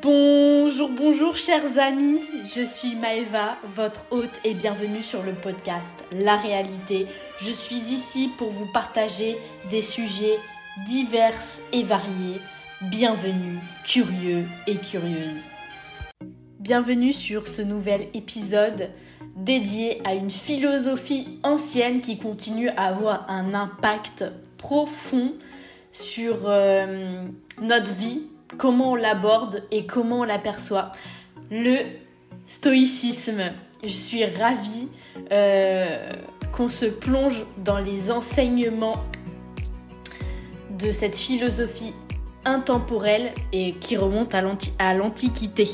Bonjour, bonjour chers amis, je suis Maeva, votre hôte et bienvenue sur le podcast La réalité. Je suis ici pour vous partager des sujets divers et variés. Bienvenue, curieux et curieuses. Bienvenue sur ce nouvel épisode dédié à une philosophie ancienne qui continue à avoir un impact profond sur euh, notre vie comment on l'aborde et comment on l'aperçoit. Le stoïcisme. Je suis ravie euh, qu'on se plonge dans les enseignements de cette philosophie intemporelle et qui remonte à l'Antiquité.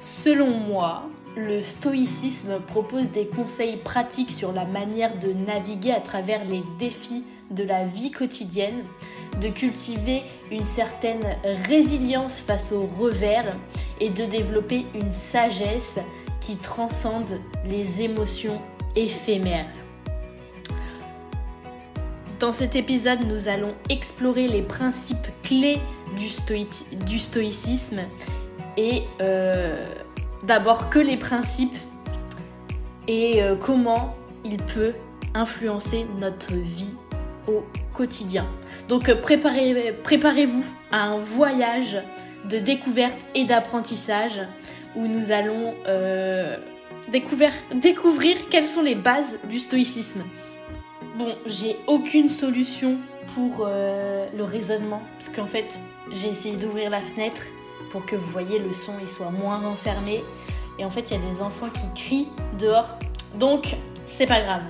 Selon moi, le stoïcisme propose des conseils pratiques sur la manière de naviguer à travers les défis de la vie quotidienne de cultiver une certaine résilience face aux revers et de développer une sagesse qui transcende les émotions éphémères. Dans cet épisode, nous allons explorer les principes clés du, stoïcisme et euh, d'abord que les principes et euh, comment il peut influencer notre vie au Donc euh, préparez, préparez-vous à un voyage de découverte et d'apprentissage où nous allons euh, découvrir, découvrir quelles sont les bases du stoïcisme. Bon, j'ai aucune solution pour euh, le raisonnement parce qu'en fait j'ai essayé d'ouvrir la fenêtre pour que vous voyez le son il soit moins renfermé et en fait il y a des enfants qui crient dehors donc c'est pas grave.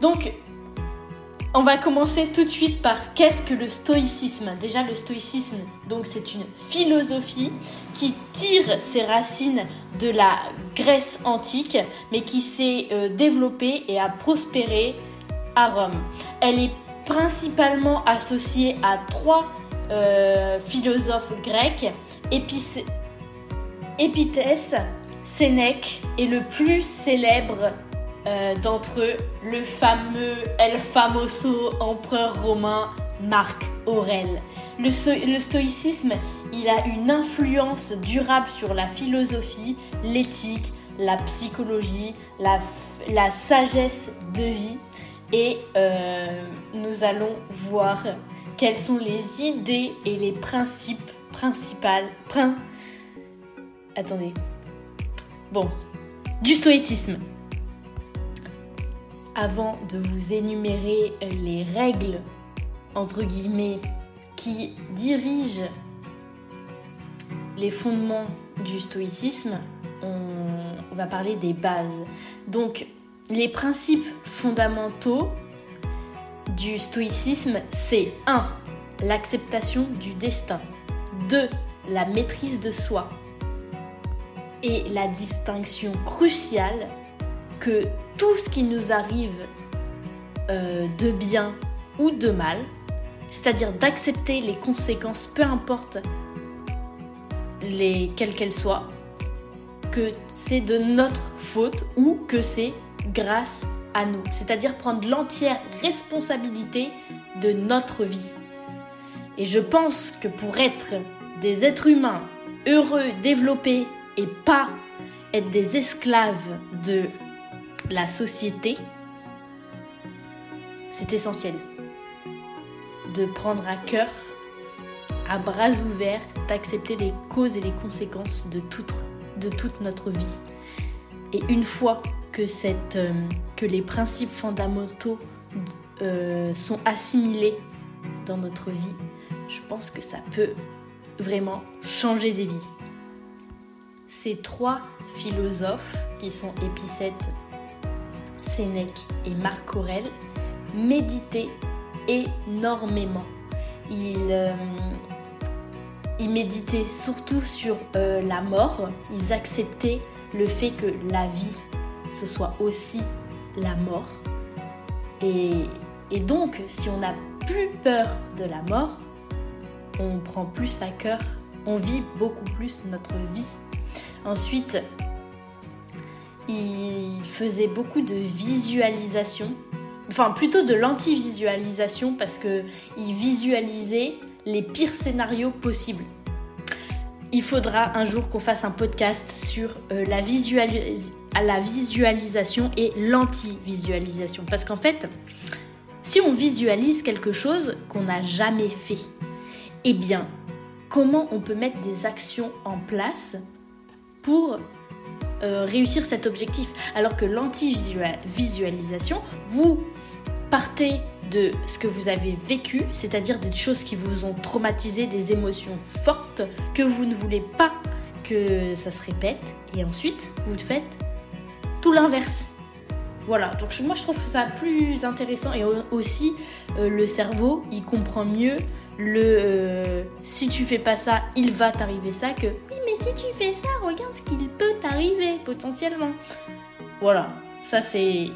Donc on va commencer tout de suite par qu'est-ce que le stoïcisme Déjà le stoïcisme, donc c'est une philosophie qui tire ses racines de la Grèce antique, mais qui s'est euh, développée et a prospéré à Rome. Elle est principalement associée à trois euh, philosophes grecs, Épithèse, Sénèque et le plus célèbre euh, d'entre eux, le fameux El Famoso empereur romain Marc Aurèle. Le, stoïcisme, il a une influence durable sur la philosophie, l'éthique, la psychologie, la, sagesse de vie. Et euh, nous allons voir quelles sont les idées et les principes principales. Attendez. Bon. Du stoïcisme avant de vous énumérer euh, les règles, entre guillemets, qui dirigent les fondements du stoïcisme, on va parler des bases. Donc, les principes fondamentaux du stoïcisme, c'est 1. L'acceptation du destin. 2. La maîtrise de soi. Et la distinction cruciale que tout ce qui nous arrive euh, de bien ou de mal, c'est-à-dire d'accepter les conséquences, peu importe les, quelles qu'elles soient, que c'est de notre faute ou que c'est grâce à nous, c'est-à-dire prendre l'entière responsabilité de notre vie. Et je pense que pour être des êtres humains heureux, développés et pas être des esclaves de la société, c'est essentiel de prendre à cœur, à bras ouverts, d'accepter les causes et les conséquences de toute, notre vie. Et une fois que, euh, les principes fondamentaux euh, sont assimilés dans notre vie, je pense que ça peut vraiment changer des vies. Ces trois philosophes, qui sont Épicète, Et Marc Aurèle méditaient énormément. Ils, euh, méditaient surtout sur euh, la mort. Ils acceptaient le fait que la vie, ce soit aussi la mort. Et, et donc, si on n'a plus peur de la mort, on prend plus à cœur, on vit beaucoup plus notre vie. Ensuite, il faisait beaucoup de visualisation, enfin plutôt de l'anti-visualisation parce que il visualisait les pires scénarios possibles. il faudra un jour qu'on fasse un podcast sur euh, la, la visualisation et l'anti-visualisation. Parce qu'en fait, si on visualise quelque chose qu'on n'a jamais fait, eh bien, comment on peut mettre des actions en place pour euh, réussir cet objectif Alors que l'anti-visualisation, vous partez de ce que vous avez vécu, c'est-à-dire des choses qui vous ont traumatisé, des émotions fortes que vous ne voulez pas que ça se répète, et ensuite vous faites tout l'inverse. Voilà, donc moi je trouve ça plus intéressant et aussi euh, le cerveau il comprend mieux le euh, si tu fais pas ça, il va t'arriver ça que oui, mais si tu fais ça, regarde ce qu'il peut t'arriver potentiellement. Voilà, ça c'est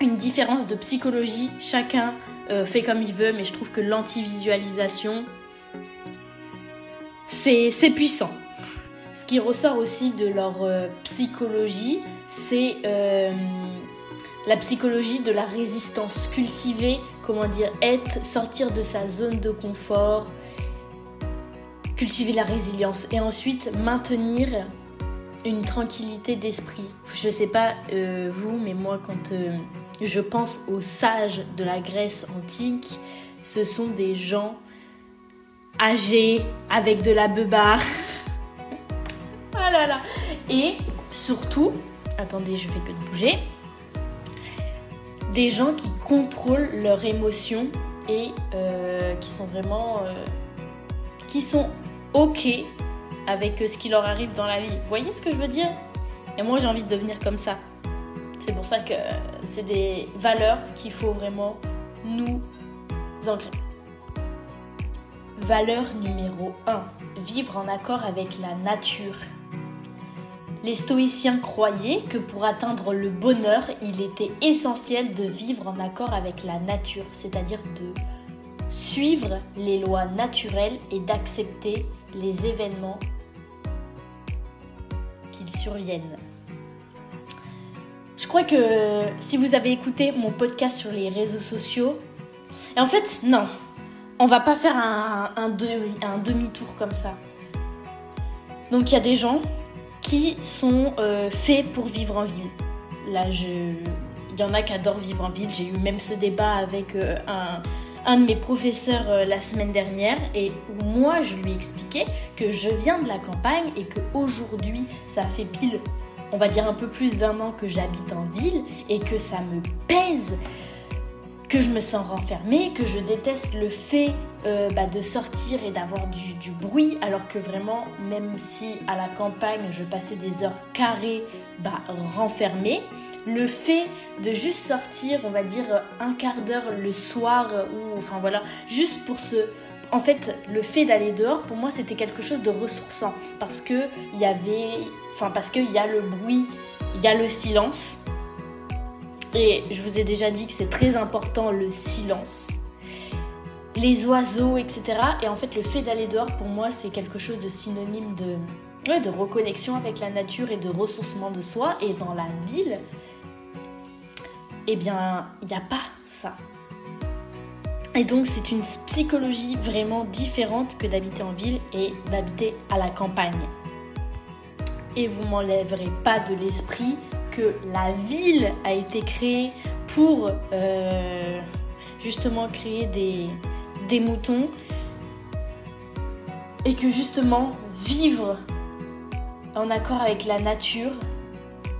une différence de psychologie. Chacun euh, fait comme il veut, mais je trouve que l'anti-visualisation, c'est puissant. Ce qui ressort aussi de leur euh, psychologie, c'est la psychologie de la résistance. Cultiver, comment dire, être, sortir de sa zone de confort, cultiver la résilience et ensuite maintenir une tranquillité d'esprit. Je sais pas vous, mais moi quand je pense aux sages de la Grèce antique. Ce sont des gens âgés, avec de la beubare. oh là là. Et surtout, attendez, je fais que de bouger. Des gens qui contrôlent leurs émotions et euh, qui sont vraiment. Euh, qui sont OK avec ce qui leur arrive dans la vie. Vous voyez ce que je veux dire? Et moi, j'ai envie de devenir comme ça. C'est pour ça que c'est des valeurs qu'il faut vraiment nous ancrer. Valeur numéro 1. Vivre en accord avec la nature. Les stoïciens croyaient que pour atteindre le bonheur, il était essentiel de vivre en accord avec la nature, c'est-à-dire de suivre les lois naturelles et d'accepter les événements qu'ils surviennent. Je crois que si vous avez écouté mon podcast sur les réseaux sociaux, et en fait, non, on va pas faire un, un, demi-tour comme ça. Donc il y a des gens qui sont euh, faits pour vivre en ville. Là, il y en a qui adorent vivre en ville. J'ai eu même ce débat avec euh, un, un, de mes professeurs euh, la semaine dernière et moi, je lui ai expliqué que je viens de la campagne et qu'aujourd'hui, ça fait pile on va dire un peu plus d'un an que j'habite en ville et que ça me pèse, que je me sens renfermée, que je déteste le fait euh, bah, de sortir et d'avoir du, bruit, alors que vraiment, même si à la campagne je passais des heures carrées bah, renfermée, le fait de juste sortir, on va dire un quart d'heure le soir, ou enfin voilà, juste pour se en fait, le fait d'aller dehors, pour moi, c'était quelque chose de ressourçant. Parce que il y avait Enfin, parce qu'il y a le bruit, il y a le silence. Et je vous ai déjà dit que c'est très important le silence. Les oiseaux, etc. Et en fait, le fait d'aller dehors, pour moi, c'est quelque chose de synonyme de, reconnexion avec la nature et de ressourcement de soi. Et dans la ville, eh bien, il n'y a pas ça. Et donc, c'est une psychologie vraiment différente que d'habiter en ville et d'habiter à la campagne et vous m'enlèverez pas de l'esprit que la ville a été créée pour euh, justement créer des, moutons et que justement vivre en accord avec la nature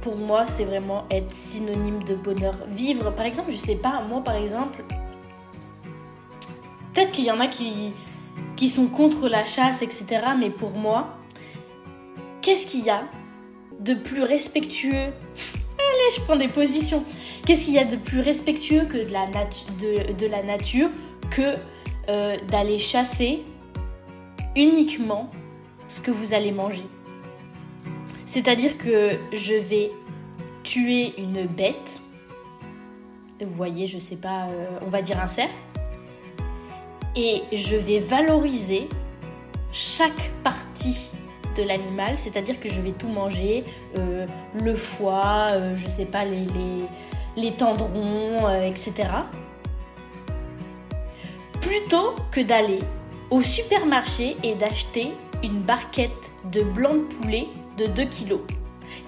pour moi c'est vraiment être synonyme de bonheur. Vivre par exemple je sais pas moi par exemple peut-être qu'il y en a qui sont contre la chasse etc mais pour moi qu'est-ce qu'il y a de plus respectueux Allez, je prends des positions. Qu'est-ce qu'il y a de plus respectueux que de la, de, la nature que euh, d'aller chasser uniquement ce que vous allez manger? C'est-à-dire que je vais tuer une bête. Vous voyez, je sais pas, euh, on va dire un cerf. Et je vais valoriser chaque partie de l'animal, c'est-à-dire que je vais tout manger, euh, le foie, euh, je sais pas, les, tendrons, euh, etc. Plutôt que d'aller au supermarché et d'acheter une barquette de blanc de poulet de 2 kilos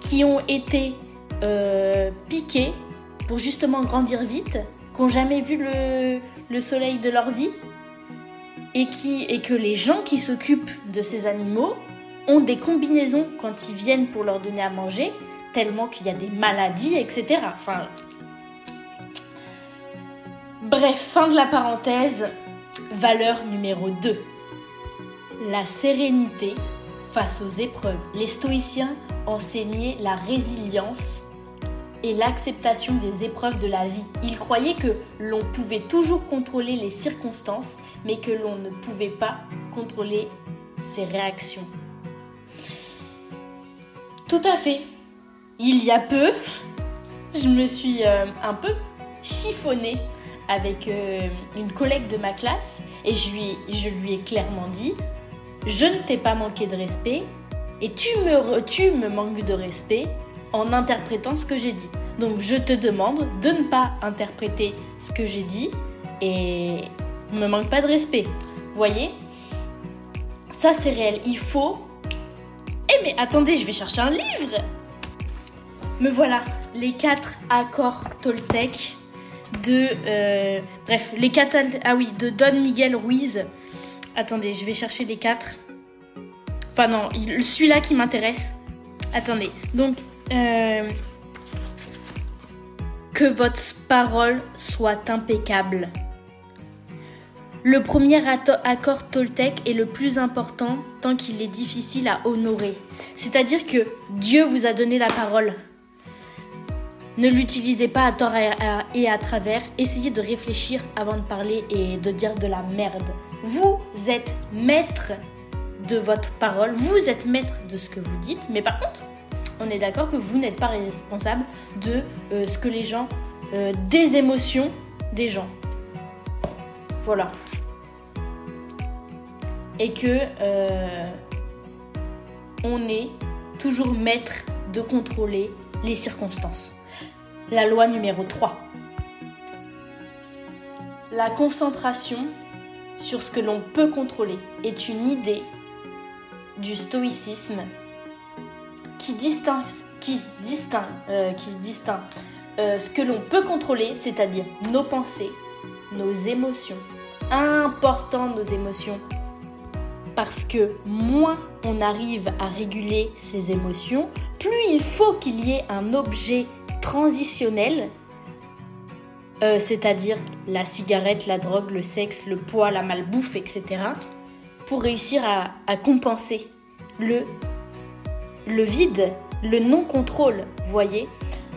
qui ont été piqués pour justement grandir vite, qui n'ont jamais vu le, le, soleil de leur vie et que les gens qui s'occupent de ces animaux ont des combinaisons quand ils viennent pour leur donner à manger, tellement qu'il y a des maladies, etc. Bref, fin de la parenthèse. Valeur numéro 2. La sérénité face aux épreuves. Les stoïciens enseignaient la résilience et l'acceptation des épreuves de la vie. Ils croyaient que l'on pouvait toujours contrôler les circonstances, mais que l'on ne pouvait pas contrôler ses réactions. Tout à fait. Il y a peu, je me suis euh, un peu chiffonnée avec euh, une collègue de ma classe et je lui, ai clairement dit Je ne t'ai pas manqué de respect et tu me, tu me manques de respect en interprétant ce que j'ai dit. Donc je te demande de ne pas interpréter ce que j'ai dit et ne me manque pas de respect. Voyez? Ça c'est réel. Il faut. Eh mais attendez, je vais chercher un livre Me voilà, les quatre accords Toltec de. Euh, bref, les quatre. Ah oui, de Don Miguel Ruiz. Attendez, je vais chercher les quatre. Enfin, non, celui-là qui m'intéresse. Attendez, donc. Euh, que votre parole soit impeccable. Le premier accord Toltec est le plus important tant qu'il est difficile à honorer. C'est-à-dire que Dieu vous a donné la parole. Ne l'utilisez pas à tort et à travers. Essayez de réfléchir avant de parler et de dire de la merde. Vous êtes maître de votre parole, vous êtes maître de ce que vous dites, mais par contre, on est d'accord que vous n'êtes pas responsable de euh, ce que les gens, euh, des émotions des gens. Voilà. Et que euh, on est toujours maître de contrôler les circonstances. La loi numéro 3. La concentration sur ce que l'on peut contrôler est une idée du stoïcisme qui distingue, qui distingue, euh, qui distingue euh, ce que l'on peut contrôler, c'est-à-dire nos pensées, nos émotions. Important nos émotions parce que moins on arrive à réguler ses émotions, plus il faut qu'il y ait un objet transitionnel, euh, c'est-à-dire la cigarette, la drogue, le sexe, le poids, la malbouffe, etc., pour réussir à, compenser le, vide, le non-contrôle, voyez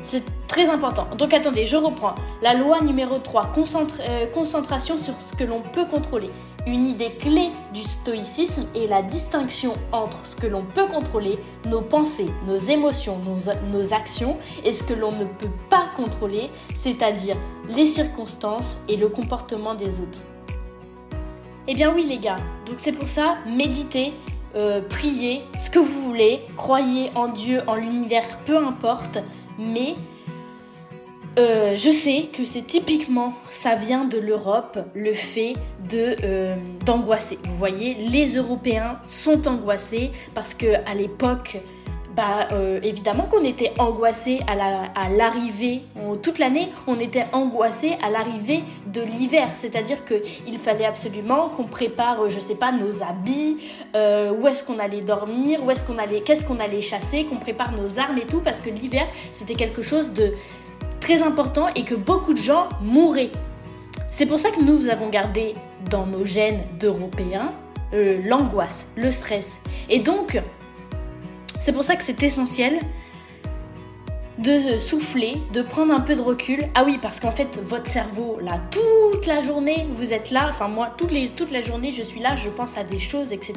c'est très important. Donc attendez, je reprends. La loi numéro 3, euh, concentration sur ce que l'on peut contrôler. Une idée clé du stoïcisme est la distinction entre ce que l'on peut contrôler, nos pensées, nos émotions, nos, actions, et ce que l'on ne peut pas contrôler, c'est-à-dire les circonstances et le comportement des autres. Eh bien oui les gars, donc c'est pour ça, méditez, euh, priez, ce que vous voulez, croyez en Dieu, en l'univers, peu importe, mais euh, je sais que c'est typiquement, ça vient de l'Europe, le fait euh, d'angoisser. Vous voyez, les Européens sont angoissés parce que à l'époque, bah euh, évidemment qu'on était angoissés à l'arrivée, toute l'année, on était angoissés à l'arrivée de l'hiver. C'est-à-dire qu'il fallait absolument qu'on prépare, je sais pas, nos habits, où est-ce qu'on allait dormir, où est-ce qu'on allait, qu'est-ce qu'on allait chasser, qu'on prépare nos armes et tout, parce que l'hiver c'était quelque chose de très important et que beaucoup de gens mourraient. C'est pour ça que nous avons gardé dans nos gènes d'Européens euh, l'angoisse, le stress. Et donc, c'est pour ça que c'est essentiel de souffler, de prendre un peu de recul. Ah oui, parce qu'en fait, votre cerveau, là, toute la journée, vous êtes là, enfin moi, toute, toute la journée, je suis là, je pense à des choses, etc.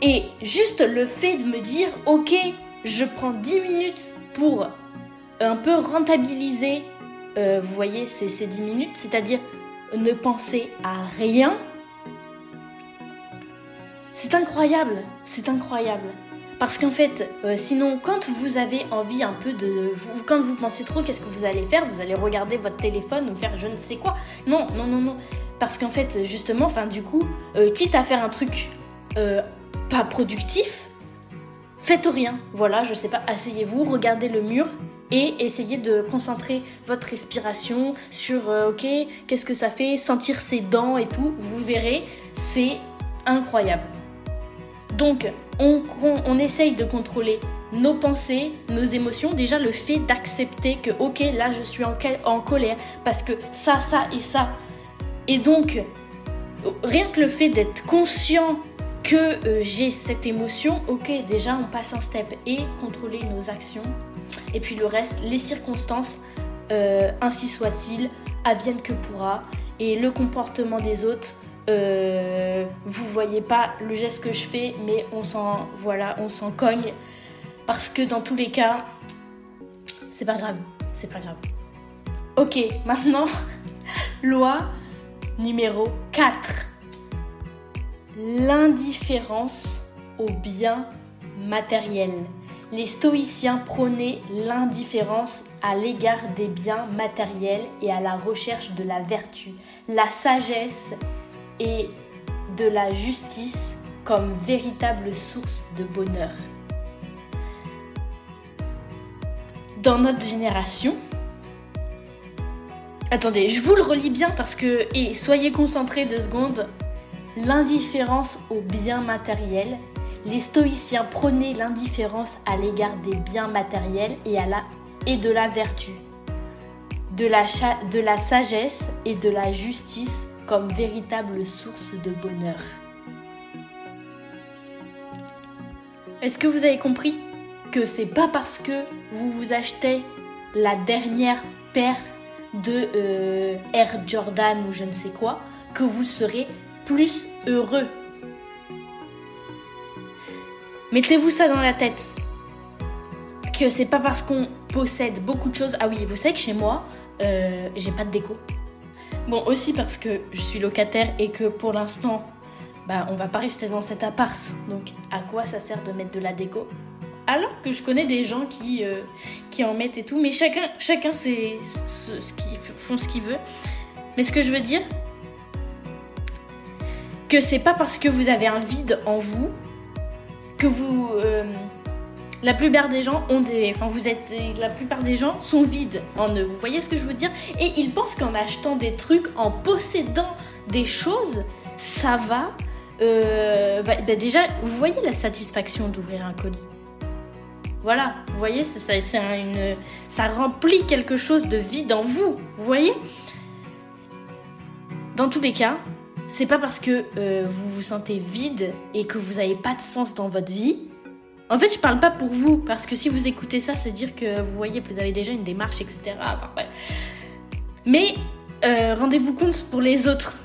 Et juste le fait de me dire, ok, je prends 10 minutes pour un peu rentabiliser, euh, vous voyez, ces, ces 10 minutes, c'est-à-dire ne penser à rien. C'est incroyable, c'est incroyable. Parce qu'en fait, euh, sinon, quand vous avez envie un peu de... quand vous pensez trop, qu'est-ce que vous allez faire? Vous allez regarder votre téléphone ou faire je ne sais quoi. Non, non, non, non. Parce qu'en fait, justement, enfin, du coup, euh, quitte à faire un truc pas productif, faites rien. Voilà, je sais pas, asseyez-vous, regardez le mur et essayez de concentrer votre respiration sur euh, ok, qu'est-ce que ça fait, sentir ses dents et tout. Vous verrez, c'est incroyable. Donc, on, on, essaye de contrôler nos pensées, nos émotions. Déjà, le fait d'accepter que, ok, là, je suis en, en, colère parce que ça, ça et ça. Et donc, rien que le fait d'être conscient que euh, j'ai cette émotion, ok, déjà, on passe un step et contrôler nos actions. Et puis le reste, les circonstances, euh, ainsi soit-il, adviennent que pourra. Et le comportement des autres, euh, vous voyez pas le geste que je fais, mais on s'en voilà, on s'en cogne parce que dans tous les cas, c'est pas grave, c'est pas grave. Ok, maintenant loi numéro 4. L'indifférence au bien matériel. Les stoïciens prônaient l'indifférence à l'égard des biens matériels et à la recherche de la vertu. La sagesse et de la justice comme véritable source de bonheur. Dans notre génération, attendez, je vous le relis bien parce que, et soyez concentrés deux secondes, l'indifférence aux biens matériels, les stoïciens prônaient l'indifférence à l'égard des biens matériels et, de la vertu, de la, de la sagesse et de la justice comme véritable source de bonheur. Est-ce que vous avez compris que c'est pas parce que vous vous achetez la dernière paire de euh, Air Jordan ou je ne sais quoi que vous serez plus heureux? Mettez-vous ça dans la tête. Que c'est pas parce qu'on possède beaucoup de choses. Ah oui, vous savez que chez moi, euh, j'ai pas de déco. Bon, aussi parce que je suis locataire et que pour l'instant, bah, on va pas rester dans cet appart. Donc, à quoi ça sert de mettre de la déco? Alors que je connais des gens qui, euh, en mettent et tout, mais chacun, chacun c'est ce, ce font ce qu'il veut. Mais ce que je veux dire, que c'est pas parce que vous avez un vide en vous que vous euh, la plupart des gens ont des. Enfin, vous êtes. La plupart des gens sont vides en eux. Vous voyez ce que je veux dire? Et ils pensent qu'en achetant des trucs, en possédant des choses, ça va. Euh, bah, déjà, vous voyez la satisfaction d'ouvrir un colis. Voilà, vous voyez, ça, une, ça remplit quelque chose de vide en vous. Vous voyez? Dans tous les cas, c'est pas parce que euh, vous vous sentez vide et que vous n'avez pas de sens dans votre vie en fait, je parle pas pour vous, parce que si vous écoutez ça, c'est dire que vous voyez, vous avez déjà une démarche, etc. Enfin, Mais euh, rendez-vous compte pour les autres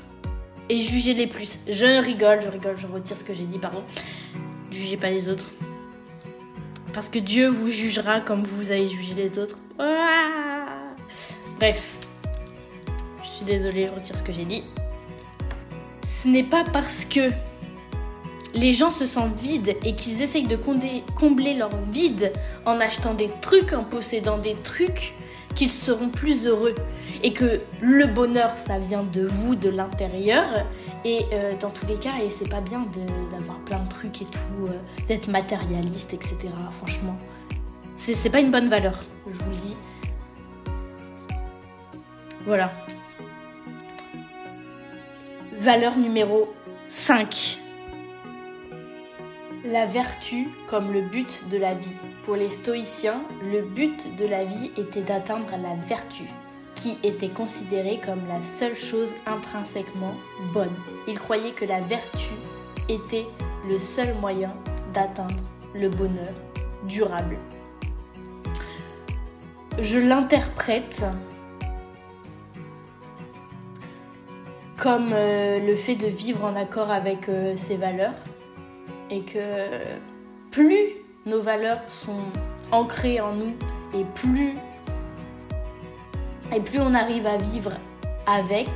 et jugez-les plus. Je rigole, je rigole, je retire ce que j'ai dit, pardon. Jugez pas les autres. Parce que Dieu vous jugera comme vous avez jugé les autres. Bref. Je suis désolée, je retire ce que j'ai dit. Ce n'est pas parce que les gens se sentent vides et qu'ils essayent de combler leur vide en achetant des trucs, en possédant des trucs, qu'ils seront plus heureux. Et que le bonheur, ça vient de vous, de l'intérieur. Et euh, dans tous les cas, et c'est pas bien d'avoir plein de trucs et tout, euh, d'être matérialiste, etc. Franchement, c'est pas une bonne valeur, je vous le dis. Voilà. Valeur numéro 5 la vertu comme le but de la vie. Pour les stoïciens, le but de la vie était d'atteindre la vertu, qui était considérée comme la seule chose intrinsèquement bonne. Ils croyaient que la vertu était le seul moyen d'atteindre le bonheur durable. Je l'interprète comme euh, le fait de vivre en accord avec euh, ses valeurs et que plus nos valeurs sont ancrées en nous et plus et plus on arrive à vivre avec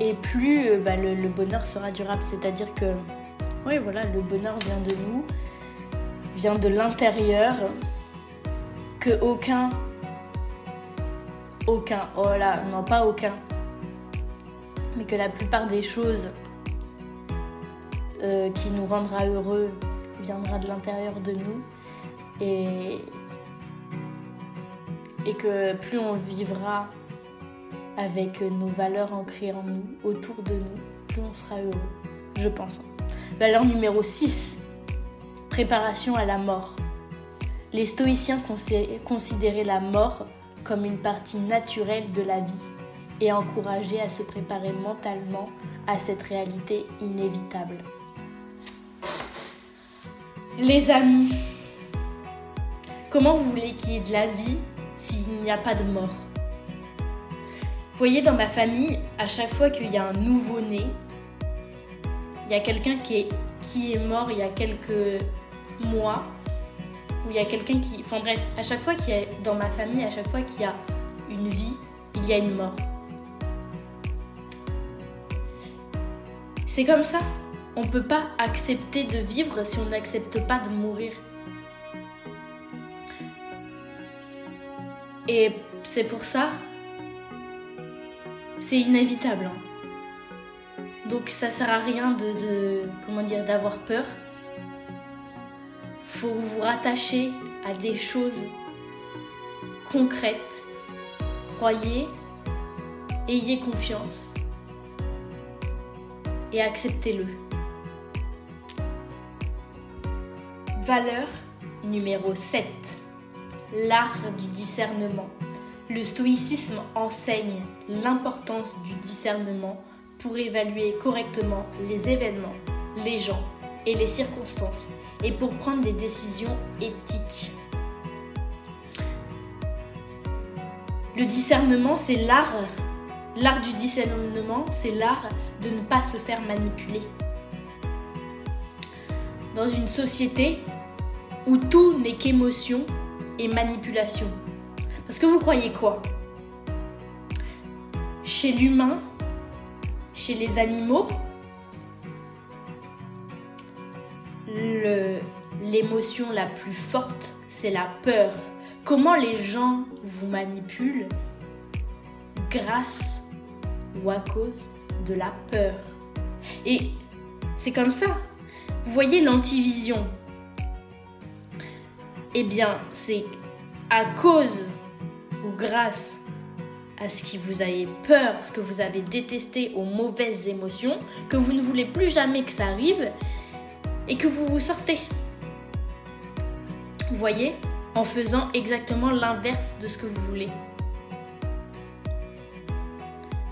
et plus euh, bah, le, bonheur sera durable. C'est-à-dire que oui voilà, le bonheur vient de nous, vient de l'intérieur, que aucun aucun, oh là, non pas aucun, mais que la plupart des choses euh, qui nous rendra heureux viendra de l'intérieur de nous et, et que plus on vivra avec nos valeurs ancrées en nous, autour de nous, plus on sera heureux, je pense. Valeur numéro 6, préparation à la mort. Les stoïciens considéraient la mort comme une partie naturelle de la vie et encourageaient à se préparer mentalement à cette réalité inévitable. Les amis, comment vous voulez qu'il y ait de la vie s'il n'y a pas de mort? Vous voyez, dans ma famille, à chaque fois qu'il y a un nouveau-né, il y a quelqu'un qui est, qui est mort il y a quelques mois, ou il y a quelqu'un qui... Enfin bref, à chaque fois qu'il y a, dans ma famille, à chaque fois qu'il y a une vie, il y a une mort. C'est comme ça. On ne peut pas accepter de vivre si on n'accepte pas de mourir. Et c'est pour ça, c'est inévitable. Hein. Donc ça sert à rien de, comment dire d'avoir peur. Faut vous rattacher à des choses concrètes. Croyez, ayez confiance et acceptez-le. Valeur numéro 7. L'art du discernement. Le stoïcisme enseigne l'importance du discernement pour évaluer correctement les événements, les gens et les circonstances et pour prendre des décisions éthiques. Le discernement, c'est l'art. L'art du discernement, c'est l'art de ne pas se faire manipuler. Dans une société, où tout n'est qu'émotion et manipulation. Parce que vous croyez quoi? Chez l'humain, chez les animaux, l'émotion la plus forte, c'est la peur. Comment les gens vous manipulent grâce ou à cause de la peur. Et c'est comme ça. Vous voyez l'antivision. Eh bien, c'est à cause ou grâce à ce qui vous avez peur, ce que vous avez détesté aux mauvaises émotions, que vous ne voulez plus jamais que ça arrive et que vous vous sortez. Voyez En faisant exactement l'inverse de ce que vous voulez.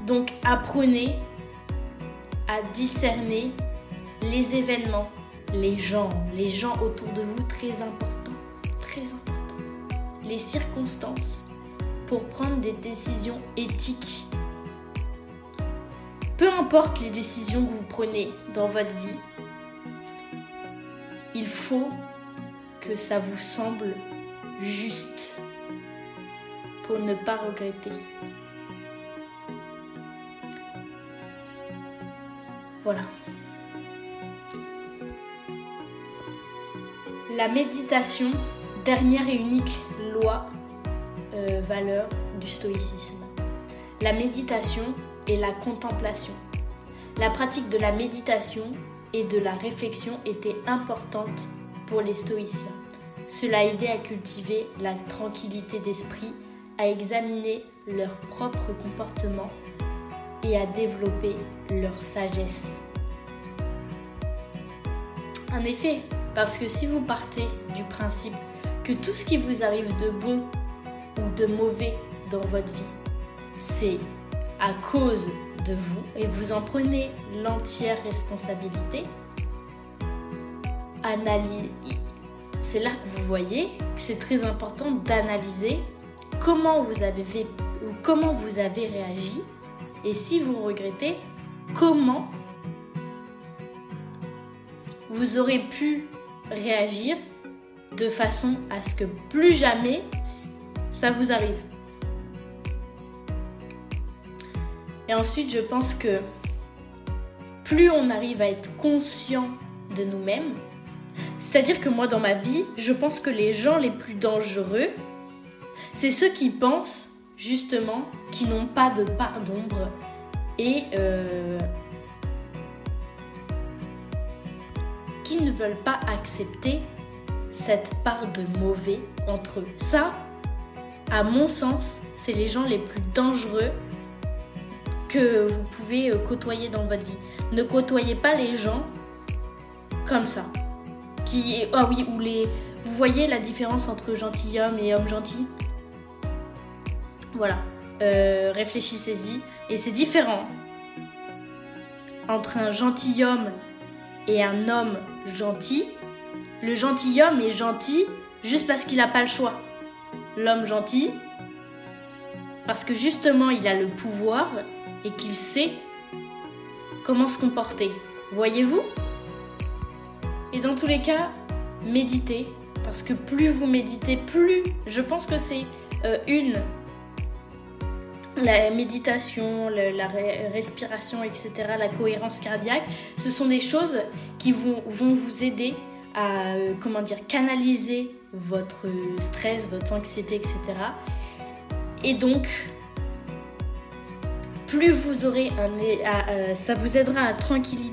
Donc apprenez à discerner les événements, les gens, les gens autour de vous très importants très important, les circonstances pour prendre des décisions éthiques. Peu importe les décisions que vous prenez dans votre vie, il faut que ça vous semble juste pour ne pas regretter. Voilà. La méditation Dernière et unique loi, euh, valeur du stoïcisme. La méditation et la contemplation. La pratique de la méditation et de la réflexion était importante les stoïciens. Cela aidait à cultiver la tranquillité d'esprit, à examiner leur propre comportement et à développer leur sagesse. En effet, parce que si vous partez du principe que tout ce qui vous arrive de bon ou de mauvais dans votre vie, c'est à cause de vous et vous en prenez l'entière responsabilité. C'est là que vous voyez que c'est très important d'analyser comment vous avez fait ou comment vous avez réagi et si vous regrettez, comment vous aurez pu réagir de façon à ce que plus jamais ça vous arrive. Et ensuite, je pense que plus on arrive à être conscient de nous-mêmes, c'est-à-dire que moi dans ma vie, je pense que les gens les plus dangereux, c'est ceux qui pensent justement qu'ils n'ont pas de part d'ombre et euh, qui ne veulent pas accepter cette part de mauvais entre eux. Ça, à mon sens, c'est les gens les plus dangereux que vous pouvez euh, côtoyer dans votre vie. Ne côtoyez pas les gens comme ça. Qui, ah oui, ou les, vous voyez la différence entre gentilhomme et homme gentil? Voilà. Euh, réfléchissez-y. Et c'est différent entre un gentilhomme et un homme gentil. Le gentilhomme est gentil juste parce qu'il n'a pas le choix. L'homme gentil, parce que justement il a le pouvoir et qu'il sait comment se comporter. Voyez-vous? Et dans tous les cas, méditez, parce que plus vous méditez, plus je pense que c'est euh, une la méditation, la respiration, etc., la cohérence cardiaque, ce sont des choses qui vont, vont vous aider à euh, comment dire canaliser votre stress, votre anxiété, etc. Et donc, plus vous aurez un, euh, ça vous aidera à tranquilliser,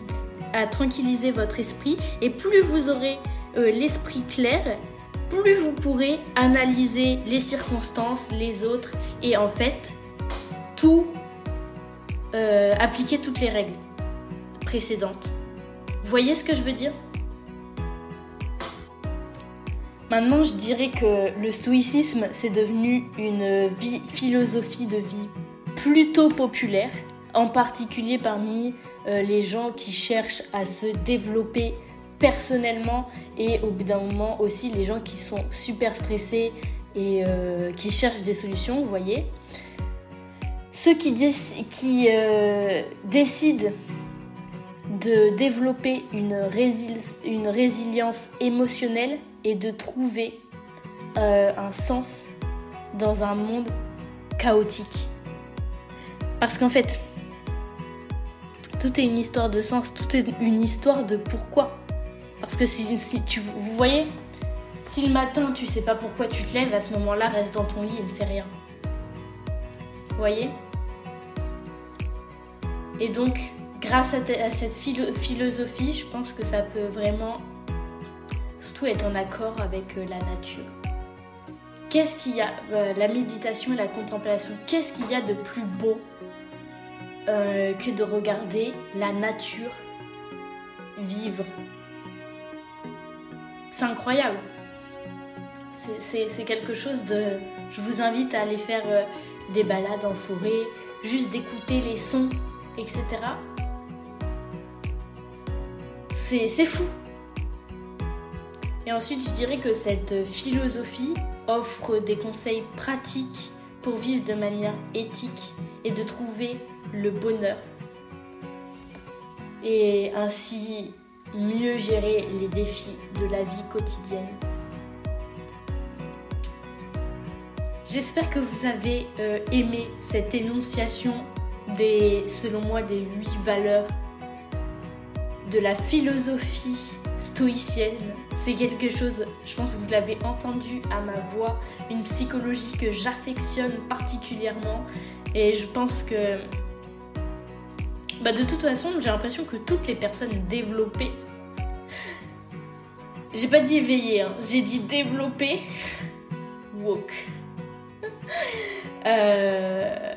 à tranquilliser votre esprit, et plus vous aurez euh, l'esprit clair, plus vous pourrez analyser les circonstances, les autres, et en fait, tout euh, appliquer toutes les règles précédentes. Voyez ce que je veux dire? Maintenant, je dirais que le stoïcisme, c'est devenu une philosophie de vie plutôt populaire, en particulier parmi euh, les gens qui cherchent à se développer personnellement et au bout d'un moment aussi les gens qui sont super stressés et euh, qui cherchent des solutions, vous voyez. Ceux qui, qui euh, décident de développer une, une, résilience émotionnelle et de trouver un sens dans un monde chaotique. Parce qu'en fait, tout est une histoire de sens, tout est une histoire de pourquoi. Parce que si, tu, vous voyez, si le matin tu sais pas pourquoi tu te lèves, à ce moment-là, reste dans ton lit et ne fais rien. Vous voyez? Et donc, grâce à, cette philosophie, je pense que ça peut vraiment surtout être en accord avec euh, la nature. Qu'est-ce qu'il y a, euh, la méditation et la contemplation, qu'est-ce qu'il y a de plus beau? Euh, que de regarder la nature vivre. C'est incroyable. C'est quelque chose de... Je vous invite à aller faire euh, des balades en forêt, juste d'écouter les sons, etc. C'est fou. Et ensuite, je dirais que cette philosophie offre des conseils pratiques pour vivre de manière éthique et de trouver le bonheur et ainsi mieux gérer les défis de la vie quotidienne. J'espère que vous avez euh, aimé cette énonciation des, selon moi, des huit valeurs de la philosophie stoïcienne. C'est quelque chose, je pense que vous l'avez entendu à ma voix, une psychologie que j'affectionne particulièrement et je pense que bah de toute façon, j'ai l'impression que toutes les personnes développées. J'ai pas dit éveillées, hein. j'ai dit développées. Woke. euh...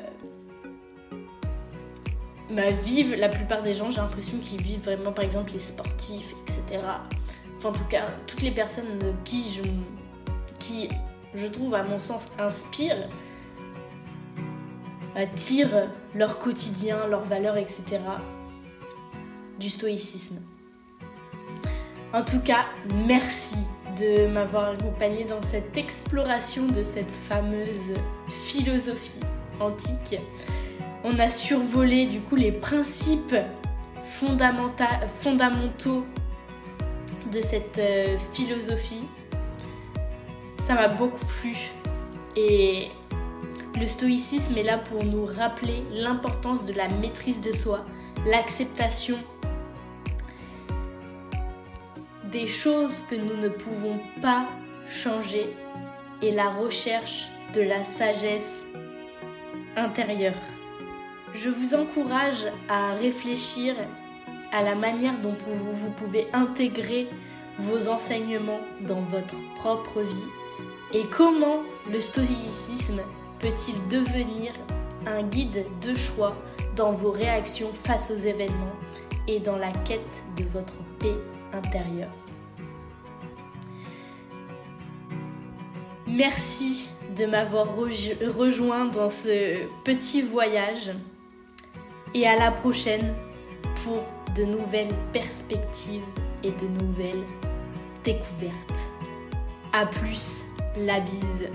Vivent, la plupart des gens, j'ai l'impression qu'ils vivent vraiment, par exemple, les sportifs, etc. Enfin, en tout cas, toutes les personnes qui je, qui, je trouve, à mon sens, inspirent tirent leur quotidien, leurs valeurs, etc. du stoïcisme. En tout cas, merci de m'avoir accompagné dans cette exploration de cette fameuse philosophie antique. On a survolé du coup les principes fondamentaux de cette euh, philosophie. Ça m'a beaucoup plu et le stoïcisme est là pour nous rappeler l'importance de la maîtrise de soi, l'acceptation des choses que nous ne pouvons pas changer et la recherche de la sagesse intérieure. Je vous encourage à réfléchir à la manière dont vous pouvez intégrer vos enseignements dans votre propre vie et comment le stoïcisme peut-il devenir un guide de choix dans vos réactions face aux événements et dans la quête de votre paix intérieure? Merci de m'avoir rejoint dans ce petit voyage et à la prochaine pour de nouvelles perspectives et de nouvelles découvertes. A plus, la bise.